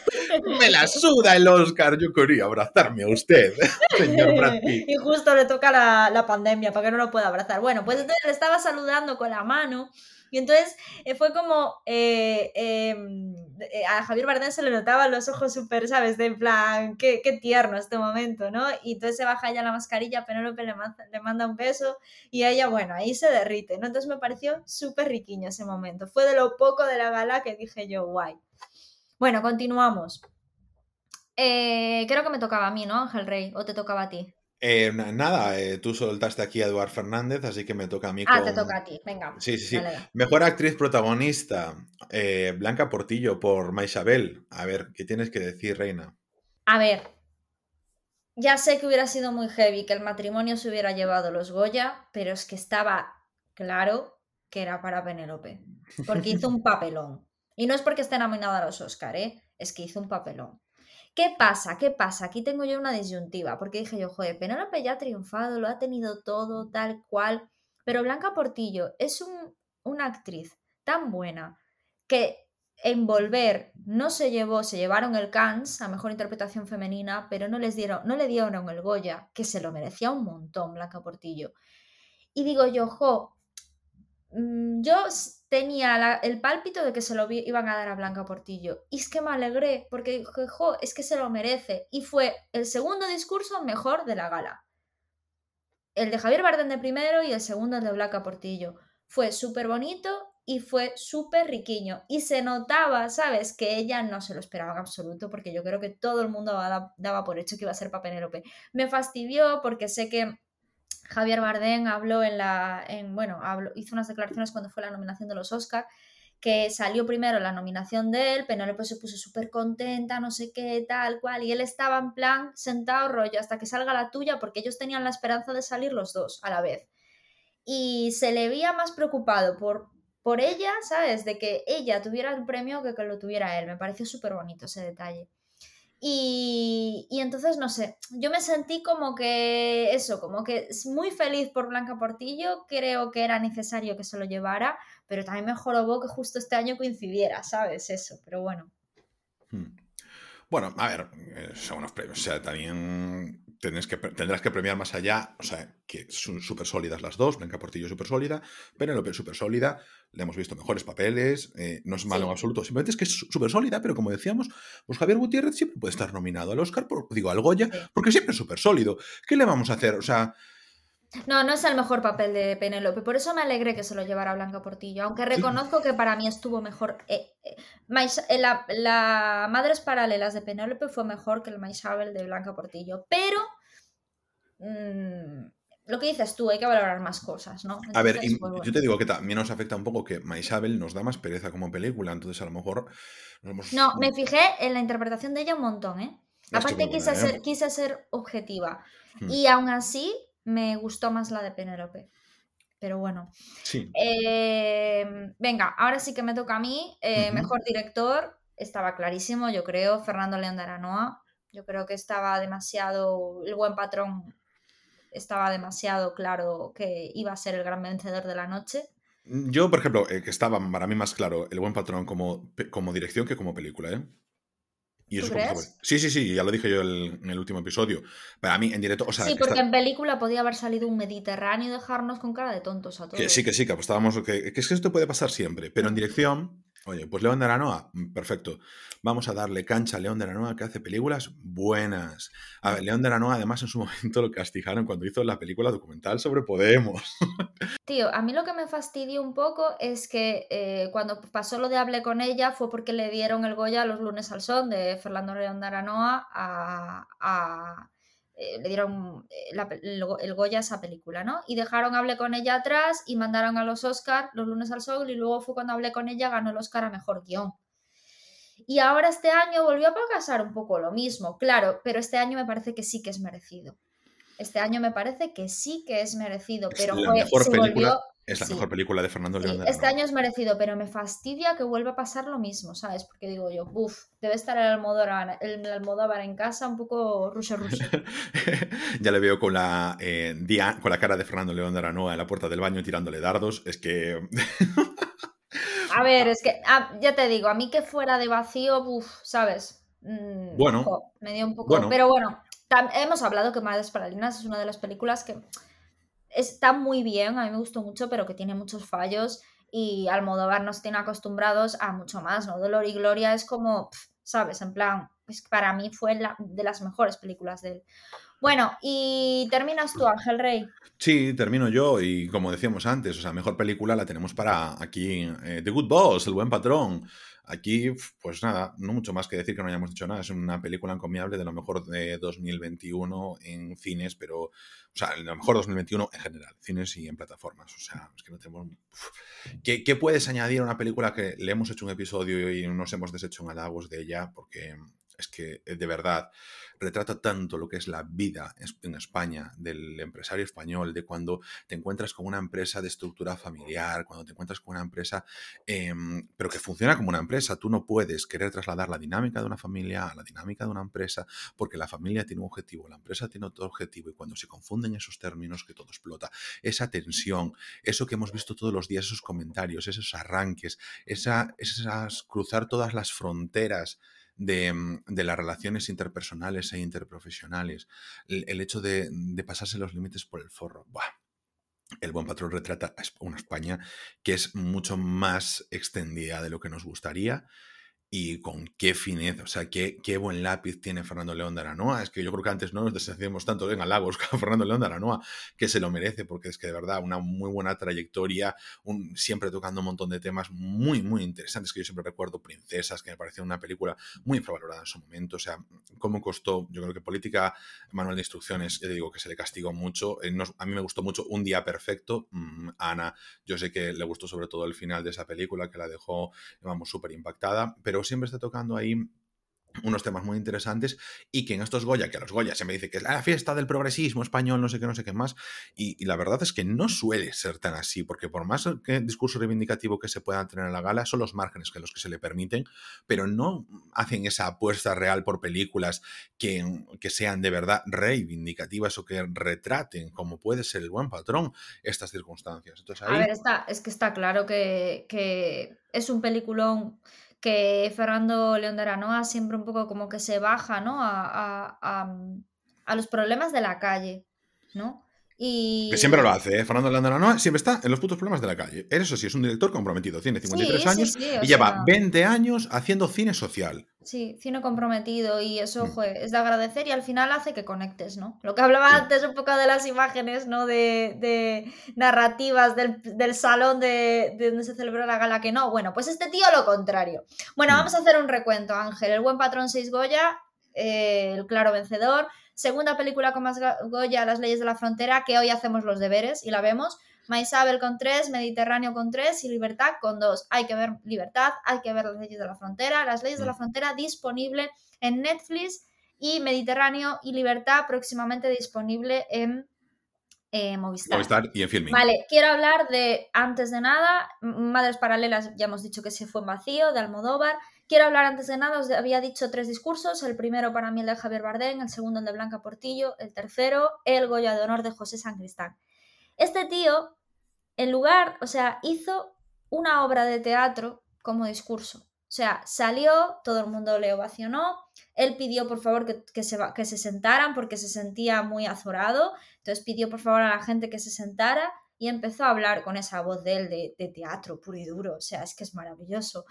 me la suda el Oscar. Yo quería abrazarme a usted, señor Brad Pitt. Y justo le toca la, la pandemia para que no lo pueda abrazar. Bueno, pues entonces le estaba saludando con la mano y entonces eh, fue como eh, eh, a Javier Bardem se le notaban los ojos súper, ¿sabes? De en plan, qué, qué, tierno este momento, ¿no? Y entonces se baja ya la mascarilla, Penélope le, le manda un beso y ella, bueno, ahí se derrite, ¿no? Entonces me pareció súper riquiño ese momento. Fue de lo poco de la gala que dije yo, guay. Bueno, continuamos. creo que me tocaba a mí, ¿no, Ángel Rey? ¿O te tocaba a ti? Eh, nada, eh, tú soltaste aquí a Eduard Fernández, así que me toca a mí. Ah, te toca a ti, venga. Sí, sí, sí. Mejor actriz protagonista, eh, Blanca Portillo por Maisabel. A ver, ¿qué tienes que decir, Reina? A ver, ya sé que hubiera sido muy heavy que el matrimonio se hubiera llevado los Goya, pero es que estaba claro que era para Penélope, porque hizo un papelón. Y no es porque esté nominada a los Oscar, ¿eh? es que hizo un papelón. ¿Qué pasa? ¿Qué pasa? Aquí tengo yo una disyuntiva, porque dije yo, joder, Penélope ya ha triunfado, lo ha tenido todo, tal cual, pero Blanca Portillo es un, una actriz tan buena que en Volver no se llevó, se llevaron el Cannes a mejor interpretación femenina, pero no les dieron, no le dieron el Goya, que se lo merecía un montón Blanca Portillo. Y digo yo, jo, yo tenía el pálpito de que se lo iban a dar a Blanca Portillo. Y es que me alegré, porque jo, es que se lo merece. Y fue el segundo discurso mejor de la gala. El de Javier Bardem de primero y el segundo el de Blanca Portillo. Fue súper bonito y fue súper riquiño. Y se notaba, ¿sabes? Que ella no se lo esperaba en absoluto, porque yo creo que todo el mundo daba por hecho que iba a ser para Penélope. Me fastidió porque sé que Javier Bardem habló en la, en, bueno, hizo unas declaraciones cuando fue la nominación de los Oscar, que salió primero la nominación de él, Penélope se puso súper contenta, no sé qué, tal cual, y él estaba en plan sentado rollo hasta que salga la tuya, porque ellos tenían la esperanza de salir los dos a la vez. Y se le veía más preocupado por, por ella, ¿sabes? De que ella tuviera el premio que que lo tuviera él. Me pareció súper bonito ese detalle. Y, entonces, no sé, yo me sentí como que eso, como que muy feliz por Blanca Portillo, creo que era necesario que se lo llevara, pero también me jorobó que justo este año coincidiera, ¿sabes? Eso, pero bueno. Hmm. Bueno, a ver, eh, son unos premios, o sea, también que, tendrás que premiar más allá, o sea, que son súper sólidas las dos, Blanca Portillo súper sólida, Penélope súper sólida, le hemos visto mejores papeles, eh, no es malo en absoluto, simplemente es que es súper sólida, pero como decíamos, pues Javier Gutiérrez siempre puede estar nominado al Oscar, por, digo, al Goya, porque siempre es súper sólido. ¿Qué le vamos a hacer? O sea... No, no es el mejor papel de Penélope, por eso me alegré que se lo llevara Blanca Portillo, aunque reconozco que para mí estuvo mejor. Eh, eh, la, la, Madres Paralelas de Penélope fue mejor que el Maisabel de Blanca Portillo, pero mm, lo que dices tú, hay que valorar más cosas, ¿no? a ver, pues, yo te digo que también nos afecta un poco que Maisabel nos da más pereza como película, entonces a lo mejor... No, me fijé en la interpretación de ella un montón, ¿eh? Aparte quise, ¿eh? ser, quise ser objetiva. Hmm. Y aún así me gustó más la de Penélope. Pero bueno. Sí. Em, venga, ahora sí que me toca a mí. Eh, mejor director, estaba clarísimo, yo creo, Fernando León de Aranoa. Yo creo que estaba demasiado el buen patrón estaba demasiado claro que iba a ser el gran vencedor de la noche. Yo, por ejemplo, eh, que estaba para mí más claro El Buen Patrón como, como dirección que como película, ¿eh? Y eso crees? Sí, sí, sí, ya lo dije yo en el último episodio. Para mí, en directo. O sea, sí, porque en película podía haber salido un Mediterráneo y dejarnos con cara de tontos a todos. Que sí, que sí, que apostábamos. Que, que es que esto puede pasar siempre. Pero en dirección, Oye, pues León de Aranoa, mm, perfecto. Vamos a darle cancha a León de Aranoa que hace películas buenas. A ver, León de Aranoa además en su momento lo castigaron cuando hizo la película documental sobre Podemos. Tío, a mí lo que me fastidió un poco es que eh, cuando pasó lo de Hablé con ella fue porque le dieron el Goya los lunes al son de Fernando León de Aranoa a eh, le dieron eh, el, Goya a esa película, ¿no? Y dejaron Hablé con ella atrás y mandaron a los Oscar los lunes al sol y luego fue cuando Hablé con ella ganó el Oscar a Mejor Guión. Y ahora este año volvió a pasar un poco lo mismo, claro, pero este año me parece que sí que es merecido. Este año me parece que sí que es merecido, pero la mejor película, es la mejor película de Fernando León. este año es merecido, pero me fastidia que vuelva a pasar lo mismo, ¿sabes? Porque digo yo, uff, debe estar el Almodóvar, el Almodóvar en casa un poco ruso ruso. ya le veo con la, eh, con la cara de Fernando León de Aranoa en la puerta del baño tirándole dardos. Es que... a ver, es que ah, ya te digo, a mí que fuera de vacío, uff, ¿sabes? Mm, bueno, me dio un poco. Pero bueno, hemos hablado que Madres Paralinas es una de las películas que está muy bien, a mí me gustó mucho, pero que tiene muchos fallos y Almodóvar nos tiene acostumbrados a mucho más, ¿no? Dolor y Gloria es como, ¿sabes? En plan, pues para mí fue la, de las mejores películas de él. Bueno, y terminas tú, Ángel Rey. Sí, termino yo y como decíamos antes, o sea, mejor película la tenemos para aquí, eh, The Good Boss, El Buen Patrón. Aquí, pues nada, no mucho más que decir que no hayamos dicho nada. Es una película encomiable de lo mejor de 2021 en cines, pero, o sea, lo mejor 2021 en general, cines y en plataformas. O sea, es que no tenemos. ¿Qué, ¿Qué, puedes añadir a una película que le hemos hecho un episodio y nos hemos deshecho en halagos de ella? Porque es que, eh, de verdad, retrata tanto lo que es la vida en España del empresario español, de cuando te encuentras con una empresa de estructura familiar, cuando te encuentras con una empresa, em, pero que funciona como una empresa. Tú no puedes querer trasladar la dinámica de una familia a la dinámica de una empresa, porque la familia tiene un objetivo, la empresa tiene otro objetivo, y cuando se confunden esos términos, que todo explota. Esa tensión, eso que hemos visto todos los días, esos comentarios, esos arranques, esa, esas cruzar todas las fronteras Mm, de, las relaciones interpersonales e interprofesionales, el, hecho de, pasarse los límites por el forro. El buen patrón retrata una España que es mucho más extendida de lo que nos gustaría y con qué fineza, o sea, qué, qué, buen lápiz tiene Fernando León de Aranoa. Es que yo creo que antes no nos deshacíamos tanto en halagos con Fernando León de Aranoa, que se lo merece, porque es que de verdad una muy buena trayectoria, un, siempre tocando un montón de temas muy, muy interesantes, que yo siempre recuerdo Princesas, que me pareció una película muy infravalorada en su momento, o sea, cómo costó, yo creo que Política, Manual de Instrucciones, ya digo que se le castigó mucho, eh, a mí me gustó mucho Un Día Perfecto, mm, Ana, yo sé que le gustó sobre todo el final de esa película, que la dejó, vamos, súper impactada, pero siempre está tocando ahí unos temas muy interesantes y que en estos Goya, que a los Goya se me dice que es la fiesta del progresismo español, no sé qué, no sé qué más, y, la verdad es que no suele ser tan así, porque por más que discurso reivindicativo que se pueda tener en la gala, son los márgenes que los que se le permiten, pero no hacen esa apuesta real por películas que, que sean de verdad reivindicativas o que retraten, como puede ser el buen patrón, estas circunstancias. Entonces, A ver, está, es que está claro que, que es un peliculón que Fernando León de Aranoa siempre un poco como que se baja, ¿no? A, a, los problemas de la calle, ¿no? Y... Que siempre lo hace, ¿eh? Fernando Aranoa siempre está en los putos problemas de la calle. Eso sí, es un director comprometido, tiene 53 años y lleva 20 años haciendo cine social. Sí, cine comprometido y eso mm. es de agradecer y al final hace que conectes, ¿no? Lo que hablaba antes un poco de las imágenes, ¿no? De, narrativas del, salón de, donde se celebró la gala, que no. Bueno, pues este tío lo contrario. Bueno, mm. vamos a hacer un recuento, Ángel. El buen patrón 6 Goya, eh, el claro vencedor. Segunda película con más Goya, Las leyes de la frontera, que hoy hacemos los deberes y la vemos. Maisabel con 3, Mediterráneo con 3 y Libertad con 2. Hay que ver Libertad, hay que ver las leyes de la frontera. Las leyes de la mm. frontera disponible en Netflix y Mediterráneo y Libertad próximamente disponible en eh, Movistar. Movistar y en Filming. Vale, quiero hablar de, antes de nada, Madres Paralelas, ya hemos dicho que se fue en vacío, de Almodóvar. Quiero hablar antes de nada, había dicho tres discursos, el primero para mí el de Javier Bardem, el segundo el de Blanca Portillo, el tercero el Goya de Honor de José Sancristán. Este tío, en lugar, o sea, hizo una obra de teatro como discurso. O sea, salió, todo el mundo le ovacionó, él pidió por favor que, se, que se sentaran porque se sentía muy azorado, entonces pidió por favor a la gente que se sentara, y empezó a hablar con esa voz de él de, teatro puro y duro, o sea, es que es maravilloso.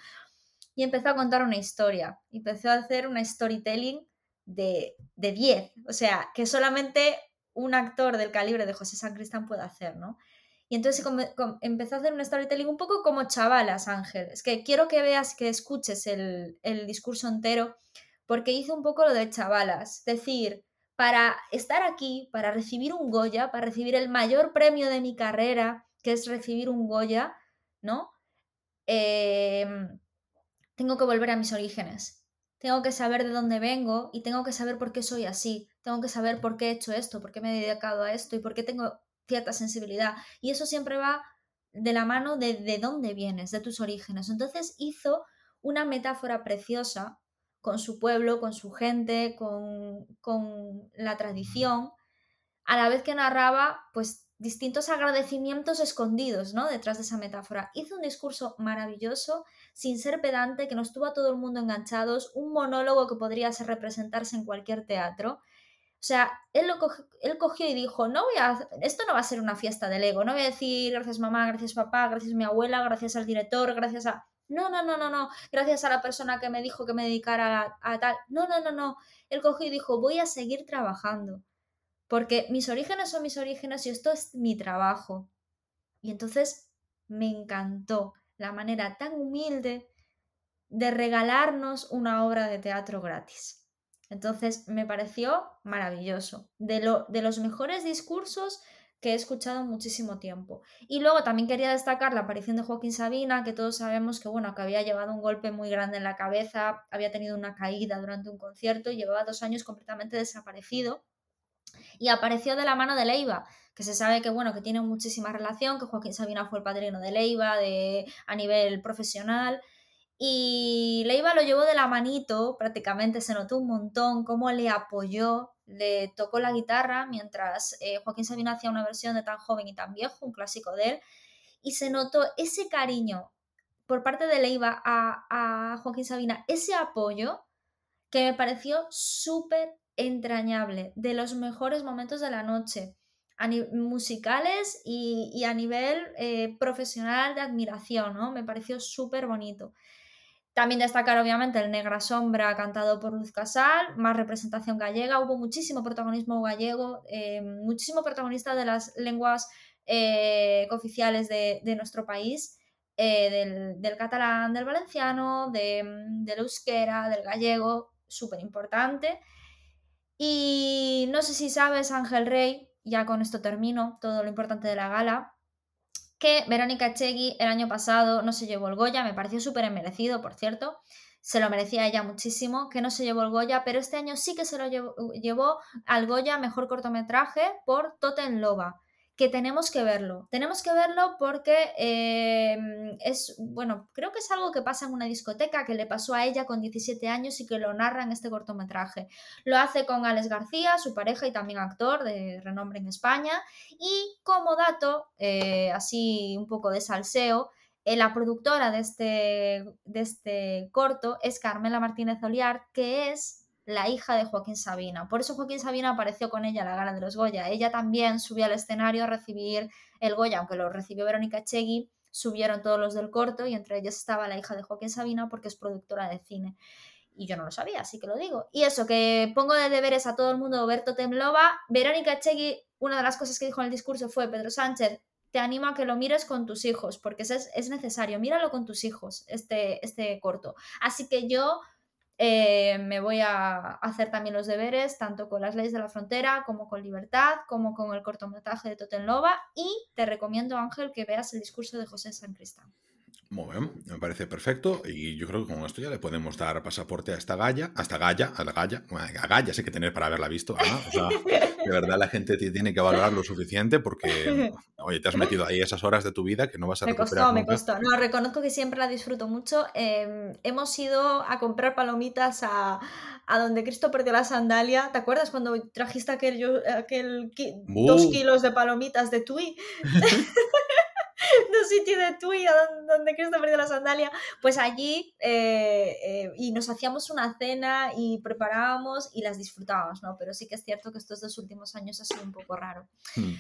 Y empezó a contar una historia, empezó a hacer una storytelling de 10, o sea, que solamente un actor del calibre de José San Cristán puede hacer, ¿no? Y entonces empezó a hacer un storytelling un poco como chavalas, Ángel. Es que quiero que veas, que escuches el, el discurso entero, porque hizo un poco lo de chavalas. Es decir, para estar aquí, para recibir un Goya, para recibir el mayor premio de mi carrera, que es recibir un Goya, ¿no? Em, tengo que volver a mis orígenes. Tengo que saber de dónde vengo y tengo que saber por qué soy así. Tengo que saber por qué he hecho esto, por qué me he dedicado a esto y por qué tengo cierta sensibilidad. Y eso siempre va de la mano de, de dónde vienes, de tus orígenes. Entonces hizo una metáfora preciosa con su pueblo, con su gente, con, la tradición, a la vez que narraba pues distintos agradecimientos escondidos ¿no? detrás de esa metáfora. Hizo un discurso maravilloso, sin ser pedante, que nos tuvo a todo el mundo enganchados, un monólogo que podría ser representarse en cualquier teatro. O sea, él, lo él cogió y dijo, no voy a, esto no va a ser una fiesta del ego, no voy a decir gracias mamá, gracias papá, gracias mi abuela, gracias al director, gracias a... No, no, no, no, no. Gracias a la persona que me dijo que me dedicara a, tal. No, no, no, no. Él cogió y dijo, voy a seguir trabajando. Porque mis orígenes son mis orígenes y esto es mi trabajo. Y entonces me encantó la manera tan humilde de regalarnos una obra de teatro gratis. Entonces me pareció maravilloso. De, lo, de los mejores discursos que he escuchado muchísimo tiempo. Y luego también quería destacar la aparición de Joaquín Sabina, que todos sabemos que, bueno, que había llevado un golpe muy grande en la cabeza, había tenido una caída durante un concierto y llevaba dos años completamente desaparecido. Y apareció de la mano de Leiva, que se sabe que, bueno, que tiene muchísima relación, que Joaquín Sabina fue el padrino de Leiva de, a nivel profesional. Y Leiva lo llevó de la manito, prácticamente se notó un montón cómo le apoyó le tocó la guitarra mientras eh, Joaquín Sabina hacía una versión de Tan joven y tan viejo, un clásico de él, y se notó ese cariño por parte de Leiva a, a Joaquín Sabina, ese apoyo que me pareció súper entrañable, de los mejores momentos de la noche, musicales y, a nivel eh, profesional de admiración, ¿no? Me pareció súper bonito. También destacar, obviamente, el Negra Sombra cantado por Luz Casal, más representación gallega, hubo muchísimo protagonismo gallego, eh, muchísimo protagonista de las lenguas eh, oficiales de, nuestro país, eh, del, catalán, del valenciano, de, del euskera, del gallego, súper importante. Y no sé si sabes, Ángel Rey, ya con esto termino todo lo importante de la gala, que Verónica Echegui el año pasado no se llevó el Goya, me pareció súper merecido, por cierto, se lo merecía ella muchísimo, que no se llevó el Goya, pero este año sí que se lo llevó, llevó al Goya Mejor Cortometraje por Toten Loba que tenemos que verlo. Tenemos que verlo porque em, es, bueno, creo que es algo que pasa en una discoteca, que le pasó a ella con 17 años y que lo narra en este cortometraje. Lo hace con Alex García, su pareja y también actor de renombre en España. Y como dato, eh, así un poco de salseo, eh, la productora de este, de este corto es Carmela Martínez Oliar, que es la hija de Joaquín Sabina. Por eso Joaquín Sabina apareció con ella a la gala de los Goya. Ella también subió al escenario a recibir el Goya, aunque lo recibió Verónica Chegui, subieron todos los del corto y entre ellas estaba la hija de Joaquín Sabina porque es productora de cine. Y yo no lo sabía, así que lo digo. Y eso, que pongo de deberes a todo el mundo Berto Temlova. Verónica Chegui, una de las cosas que dijo en el discurso fue, Pedro Sánchez, te animo a que lo mires con tus hijos, porque es, es necesario, míralo con tus hijos, este, este corto. Así que yo eh, me voy a hacer también los deberes, tanto con las leyes de la frontera, como con Libertad, como con el cortometraje de Totenlova. Y te recomiendo, Ángel, que veas el discurso de José San Cristán. Muy bien, me parece perfecto y yo creo que con esto ya le podemos dar pasaporte a esta Galla, a esta Galla, a la Galla, a Galla sé que tener para haberla visto, de verdad la gente tiene que valorar lo suficiente porque, oye, te has metido ahí esas horas de tu vida que no vas a me Costó, Me costó, no, reconozco que siempre la disfruto mucho. Em, hemos ido a comprar palomitas a, a donde Cristo perdió la sandalia. ¿Te acuerdas cuando trajiste aquel, aquel dos kilos de palomitas de Tui? de sitio de Tui, donde Cristo perdió la sandalia, pues allí eh, eh, y nos hacíamos una cena y preparábamos y las disfrutábamos, ¿no? Pero sí que es cierto que estos dos últimos años ha sido un poco raro. Hmm.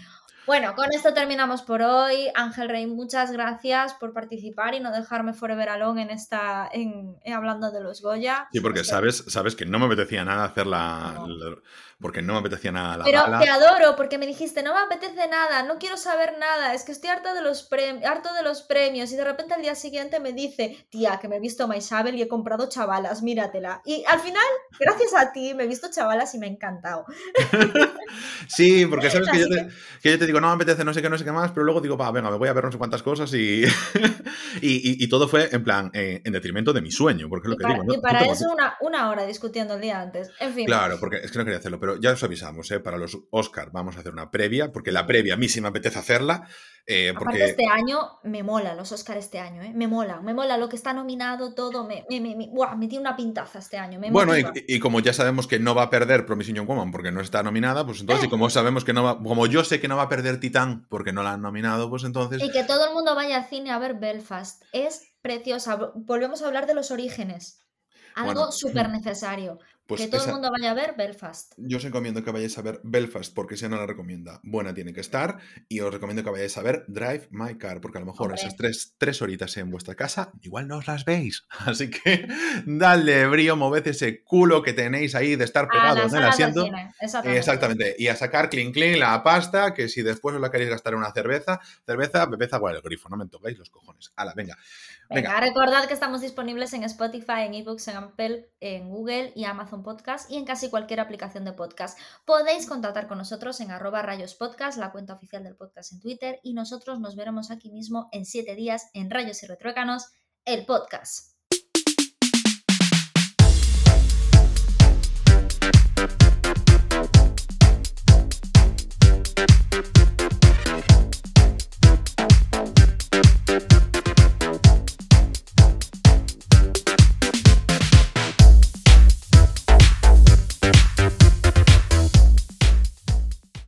Bueno, con esto terminamos por hoy. Ángel Rey, muchas gracias por participar y no dejarme forever alone en esta, en, hablando de los Goya. Sí, porque sabes, sabes que no me apetecía nada hacer la, porque no me apetecía nada la Pero te adoro, porque me dijiste, no me apetece nada, no quiero saber nada, es que estoy harta de los harto de los premios y de repente al día siguiente me dice, tía, que me he visto Isabel y he comprado chavalas, míratela. Y al final, gracias a ti, me he visto chavalas y me ha encantado. sí, porque sabes que yo, te, que yo, te, digo, no me apetece no sé qué, no sé qué más, pero luego digo, va, venga, me voy a ver no sé cuántas cosas y, y, todo fue en plan, eh, en detrimento de mi sueño, porque es lo que para, digo. y para eso una, una, hora discutiendo el día antes. En fin. Claro, porque es que no quería hacerlo, pero ya os avisamos, ¿eh? para los Oscar vamos a hacer una previa, porque la previa a mí sí me apetece hacerla. Eh, porque... este año me mola los Oscar este año, ¿eh? me mola, me mola lo que está nominado, todo, me, me, me, me tiene una pintaza este año. bueno, y, como ya sabemos que no va a perder Promising Young Woman porque no está nominada, pues entonces, y como sabemos que no va, como yo sé que no va a perder Titán porque no la han nominado, pues entonces... Y que todo el mundo vaya al cine a ver Belfast, es preciosa, volvemos a hablar de los orígenes, algo súper necesario. Pues que todo el mundo vaya a ver Belfast. Yo os recomiendo que vayáis a ver Belfast porque si no la recomienda, buena tiene que estar. Y os recomiendo que vayáis a ver Drive My Car porque a lo mejor esas tres, tres, horitas en vuestra casa igual no os las veis. Así que dale brío, moved ese culo que tenéis ahí de estar pegados en el asiento. Exactamente. Exactamente. Y a sacar clean clean la pasta que si después os la queréis gastar en una cerveza, cerveza, bebeza agua del grifo. No me toquéis los cojones. Hala, venga. Venga, recordad que estamos disponibles en Spotify, en eBooks, en Apple, en Google y Amazon Podcast y en casi cualquier aplicación de podcast. Podéis contactar con nosotros en arroba Rayos Podcast, la cuenta oficial del podcast en Twitter, y nosotros nos veremos aquí mismo en siete días en Rayos y Retroécanos, el podcast.